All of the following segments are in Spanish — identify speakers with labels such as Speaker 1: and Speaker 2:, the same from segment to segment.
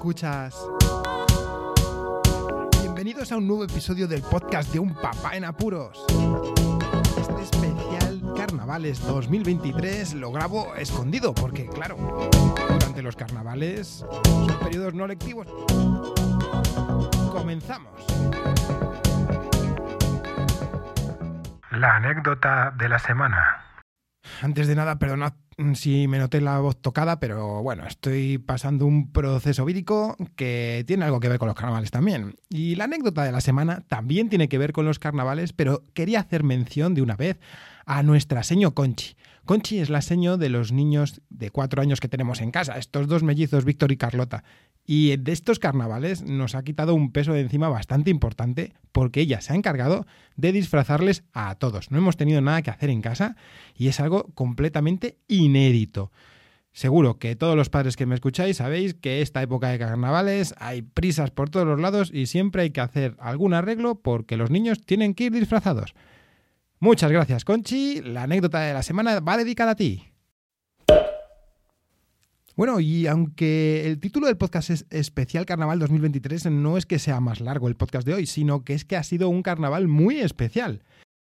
Speaker 1: escuchas? Bienvenidos a un nuevo episodio del podcast de Un Papá en Apuros. Este especial Carnavales 2023 lo grabo escondido porque, claro, durante los carnavales son periodos no lectivos. Comenzamos.
Speaker 2: La anécdota de la semana.
Speaker 1: Antes de nada, perdonad si me noté la voz tocada, pero bueno, estoy pasando un proceso vírico que tiene algo que ver con los carnavales también. Y la anécdota de la semana también tiene que ver con los carnavales, pero quería hacer mención de una vez a nuestra seño Conchi. Conchi es la seño de los niños de cuatro años que tenemos en casa, estos dos mellizos, Víctor y Carlota. Y de estos carnavales nos ha quitado un peso de encima bastante importante porque ella se ha encargado de disfrazarles a todos. No hemos tenido nada que hacer en casa y es algo completamente inédito. Seguro que todos los padres que me escucháis sabéis que esta época de carnavales hay prisas por todos los lados y siempre hay que hacer algún arreglo porque los niños tienen que ir disfrazados. Muchas gracias, Conchi. La anécdota de la semana va dedicada a ti. Bueno, y aunque el título del podcast es Especial Carnaval 2023, no es que sea más largo el podcast de hoy, sino que es que ha sido un carnaval muy especial.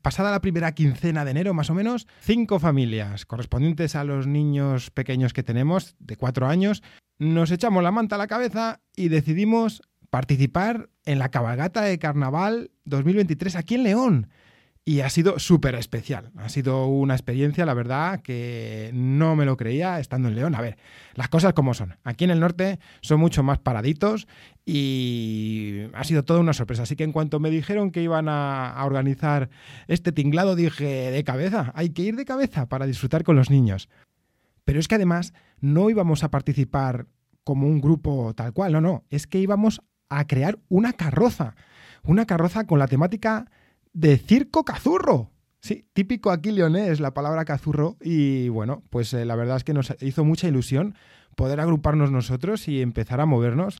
Speaker 1: Pasada la primera quincena de enero, más o menos, cinco familias correspondientes a los niños pequeños que tenemos, de cuatro años, nos echamos la manta a la cabeza y decidimos participar en la cabalgata de carnaval 2023 aquí en León y ha sido súper especial. Ha sido una experiencia, la verdad, que no me lo creía estando en León. A ver, las cosas como son. Aquí en el norte son mucho más paraditos y ha sido toda una sorpresa. Así que en cuanto me dijeron que iban a, organizar este tinglado, dije, de cabeza, hay que ir de cabeza para disfrutar con los niños. Pero es que además no íbamos a participar como un grupo tal cual, no, no, es que íbamos a crear una carroza, una carroza con la temática de circo cazurro. Sí, típico aquí leonés la palabra cazurro y bueno, pues eh, la verdad es que nos hizo mucha ilusión poder agruparnos nosotros y empezar a movernos.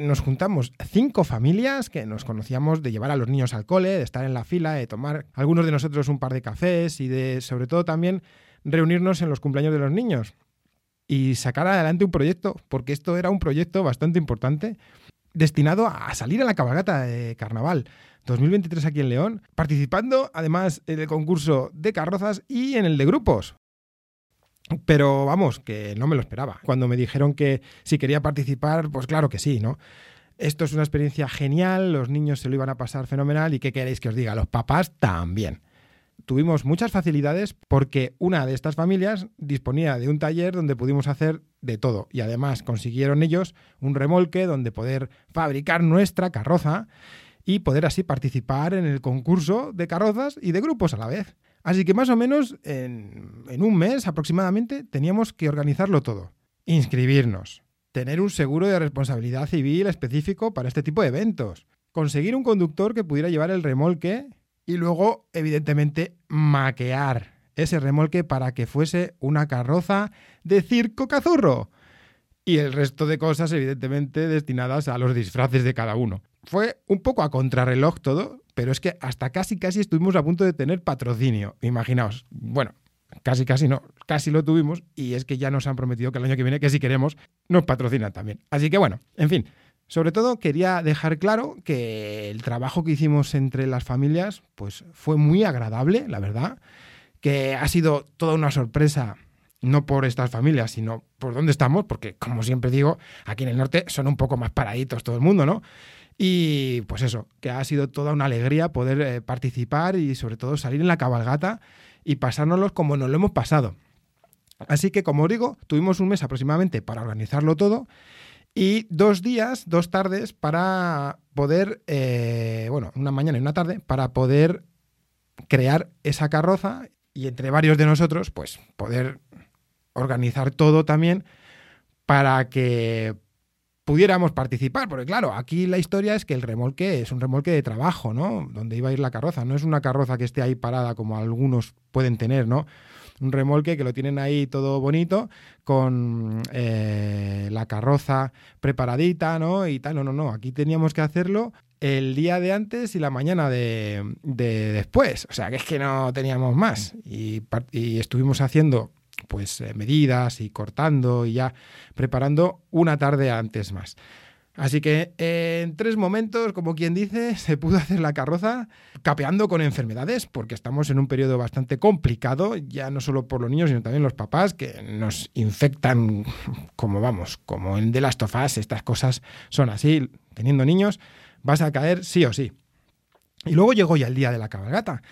Speaker 1: Nos juntamos cinco familias que nos conocíamos de llevar a los niños al cole, de estar en la fila, de tomar algunos de nosotros un par de cafés y de sobre todo también reunirnos en los cumpleaños de los niños y sacar adelante un proyecto, porque esto era un proyecto bastante importante destinado a salir a la cabalgata de carnaval. 2023 aquí en León, participando además en el concurso de carrozas y en el de grupos. Pero vamos, que no me lo esperaba. Cuando me dijeron que si quería participar, pues claro que sí, ¿no? Esto es una experiencia genial, los niños se lo iban a pasar fenomenal y qué queréis que os diga, los papás también. Tuvimos muchas facilidades porque una de estas familias disponía de un taller donde pudimos hacer de todo y además consiguieron ellos un remolque donde poder fabricar nuestra carroza y poder así participar en el concurso de carrozas y de grupos a la vez. Así que más o menos en, un mes aproximadamente teníamos que organizarlo todo. Inscribirnos, tener un seguro de responsabilidad civil específico para este tipo de eventos, conseguir un conductor que pudiera llevar el remolque y luego, evidentemente, maquear ese remolque para que fuese una carroza de circo cazurro. Y el resto de cosas, evidentemente, destinadas a los disfraces de cada uno. Fue un poco a contrarreloj todo, pero es que hasta casi casi estuvimos a punto de tener patrocinio. Imaginaos. Bueno, casi casi no, casi lo tuvimos y es que ya nos han prometido que el año que viene, que si queremos, nos patrocinan también. Así que bueno, en fin. Sobre todo quería dejar claro que el trabajo que hicimos entre las familias pues fue muy agradable, la verdad, que ha sido toda una sorpresa no por estas familias, sino por dónde estamos, porque como siempre digo, aquí en el norte son un poco más paraditos todo el mundo, ¿no? Y pues eso, que ha sido toda una alegría poder eh, participar y sobre todo salir en la cabalgata y pasárnoslos como nos lo hemos pasado. Así que, como os digo, tuvimos un mes aproximadamente para organizarlo todo y dos días, dos tardes para poder, eh, bueno, una mañana y una tarde, para poder crear esa carroza y entre varios de nosotros, pues poder organizar todo también para que pudiéramos participar, porque claro, aquí la historia es que el remolque es un remolque de trabajo, ¿no? Donde iba a ir la carroza, no es una carroza que esté ahí parada como algunos pueden tener, ¿no? Un remolque que lo tienen ahí todo bonito, con eh, la carroza preparadita, ¿no? Y tal, no, no, no, aquí teníamos que hacerlo el día de antes y la mañana de, después, o sea, que es que no teníamos más. y estuvimos haciendo pues eh, medidas y cortando y ya preparando una tarde antes más. Así que en tres momentos, como quien dice, se pudo hacer la carroza capeando con enfermedades, porque estamos en un periodo bastante complicado, ya no solo por los niños, sino también los papás, que nos infectan como vamos, como en The Last of estas cosas son así, teniendo niños, vas a caer sí o sí. Y luego llegó ya el día de la cabalgata.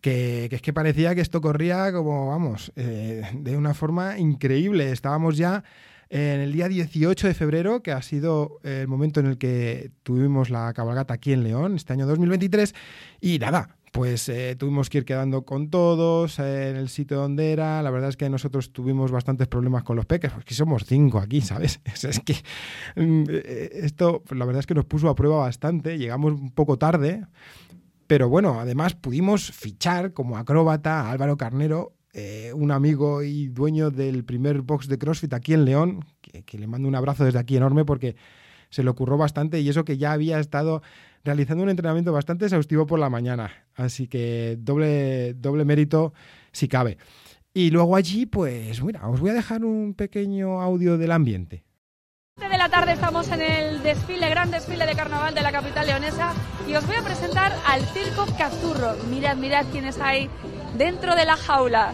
Speaker 1: Que, que es que parecía que esto corría como, vamos, eh, de una forma increíble. Estábamos ya en el día 18 de febrero, que ha sido el momento en el que tuvimos la cabalgata aquí en León, este año 2023, y nada, pues eh, tuvimos que ir quedando con todos eh, en el sitio donde era. La verdad es que nosotros tuvimos bastantes problemas con los peques, porque somos cinco aquí, ¿sabes? Es, que mm, eh, esto, la verdad es que nos puso a prueba bastante. Llegamos un poco tarde, pero bueno, además pudimos fichar como acróbata a Álvaro Carnero, eh, un amigo y dueño del primer box de CrossFit aquí en León, que, le mando un abrazo desde aquí enorme porque se le ocurrió bastante y eso que ya había estado realizando un entrenamiento bastante exhaustivo por la mañana. Así que doble, doble mérito si cabe. Y luego allí, pues mira, os voy a dejar un pequeño audio del ambiente
Speaker 3: de la tarde estamos en el desfile, gran desfile de carnaval de la capital leonesa y os voy a presentar al Circo Cazurro. Mirad, mirad quiénes hay dentro de la jaula.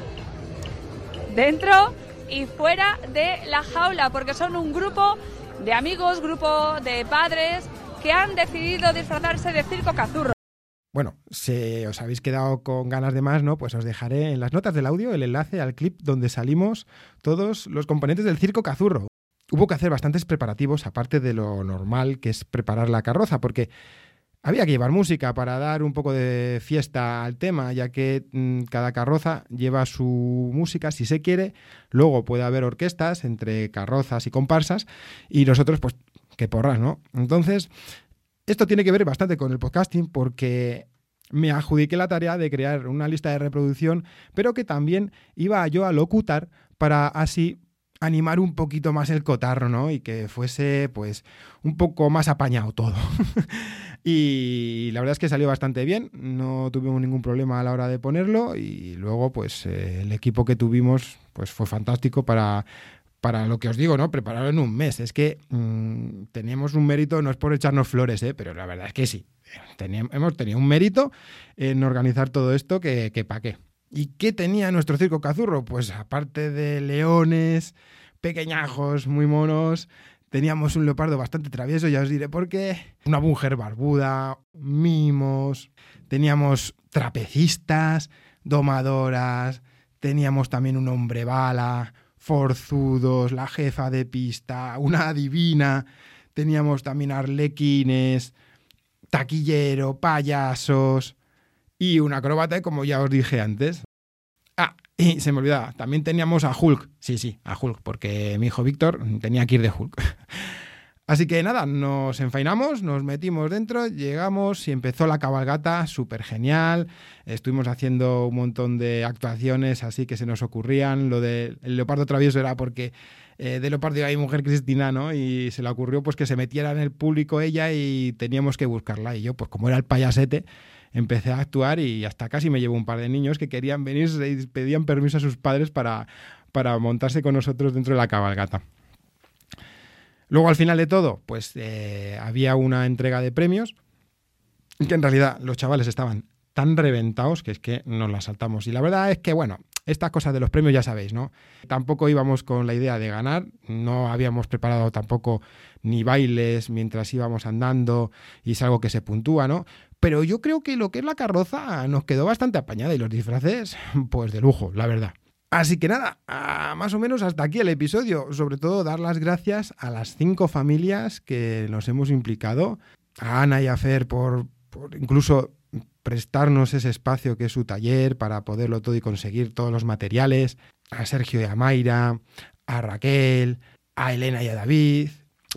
Speaker 3: Dentro y fuera de la jaula, porque son un grupo de amigos, grupo de padres que han decidido disfrazarse de Circo Cazurro.
Speaker 1: Bueno, si os habéis quedado con ganas de más, ¿no? Pues os dejaré en las notas del audio el enlace al clip donde salimos todos los componentes del Circo Cazurro hubo que hacer bastantes preparativos, aparte de lo normal que es preparar la carroza, porque había que llevar música para dar un poco de fiesta al tema, ya que mmm, cada carroza lleva su música si se quiere, luego puede haber orquestas entre carrozas y comparsas, y nosotros, pues, que porras, ¿no? Entonces, esto tiene que ver bastante con el podcasting, porque me adjudiqué la tarea de crear una lista de reproducción, pero que también iba yo a locutar para así animar un poquito más el cotarro, ¿no? Y que fuese, pues, un poco más apañado todo. y la verdad es que salió bastante bien, no tuvimos ningún problema a la hora de ponerlo y luego, pues, eh, el equipo que tuvimos, pues, fue fantástico para para lo que os digo, ¿no? Prepararlo en un mes. Es que mmm, teníamos un mérito, no es por echarnos flores, ¿eh? pero la verdad es que sí. Hemos tenido un mérito en organizar todo esto que, que qué. ¿Y qué tenía nuestro circo cazurro? Pues aparte de leones, pequeñajos, muy monos, teníamos un leopardo bastante travieso, ya os diré por qué, una mujer barbuda, mimos, teníamos trapecistas, domadoras, teníamos también un hombre bala, forzudos, la jefa de pista, una adivina, teníamos también arlequines, taquillero, payasos y un acróbata, como ya os dije antes. Ah, y se me olvidaba, también teníamos a Hulk. Sí, sí, a Hulk, porque mi hijo Víctor tenía que ir de Hulk. Así que nada, nos enfainamos, nos metimos dentro, llegamos y empezó la cabalgata, súper genial. Estuvimos haciendo un montón de actuaciones así que se nos ocurrían. Lo del leopardo travieso era porque eh, de leopardo iba mujer Cristina, ¿no? Y se le ocurrió pues que se metiera en el público ella y teníamos que buscarla. Y yo, pues como era el payasete, empecé a actuar y hasta casi me llevo un par de niños que querían venir y pedían permiso a sus padres para, para montarse con nosotros dentro de la cabalgata. Luego, al final de todo, pues eh, había una entrega de premios que en realidad los chavales estaban tan reventados que es que nos la saltamos. Y la verdad es que, bueno, estas cosas de los premios ya sabéis, ¿no? Tampoco íbamos con la idea de ganar, no habíamos preparado tampoco ni bailes mientras íbamos andando y es algo que se puntúa, ¿no? Pero yo creo que lo que es la carroza nos quedó bastante apañada y los disfraces, pues de lujo, la verdad. Así que nada, más o menos hasta aquí el episodio. Sobre todo dar las gracias a las cinco familias que nos hemos implicado. A Ana y a Fer por, incluso prestarnos ese espacio que es su taller para poderlo todo y conseguir todos los materiales. A Sergio y a Mayra, a Raquel, a Elena y a David,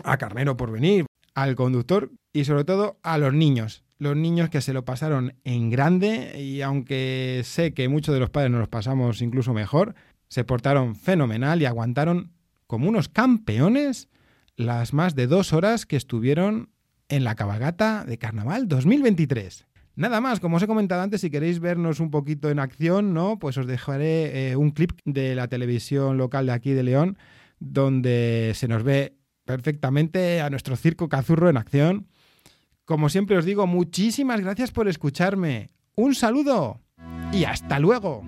Speaker 1: a Carnero por venir, al conductor y sobre todo a los niños los niños que se lo pasaron en grande y aunque sé que muchos de los padres nos los pasamos incluso mejor, se portaron fenomenal y aguantaron como unos campeones las más de dos horas que estuvieron en la cabalgata de Carnaval 2023. Nada más, como os he comentado antes, si queréis vernos un poquito en acción, ¿no? Pues os dejaré eh, un clip de la televisión local de aquí de León, donde se nos ve perfectamente a nuestro circo cazurro en acción como siempre os digo, muchísimas gracias por escucharme. Un saludo y hasta luego.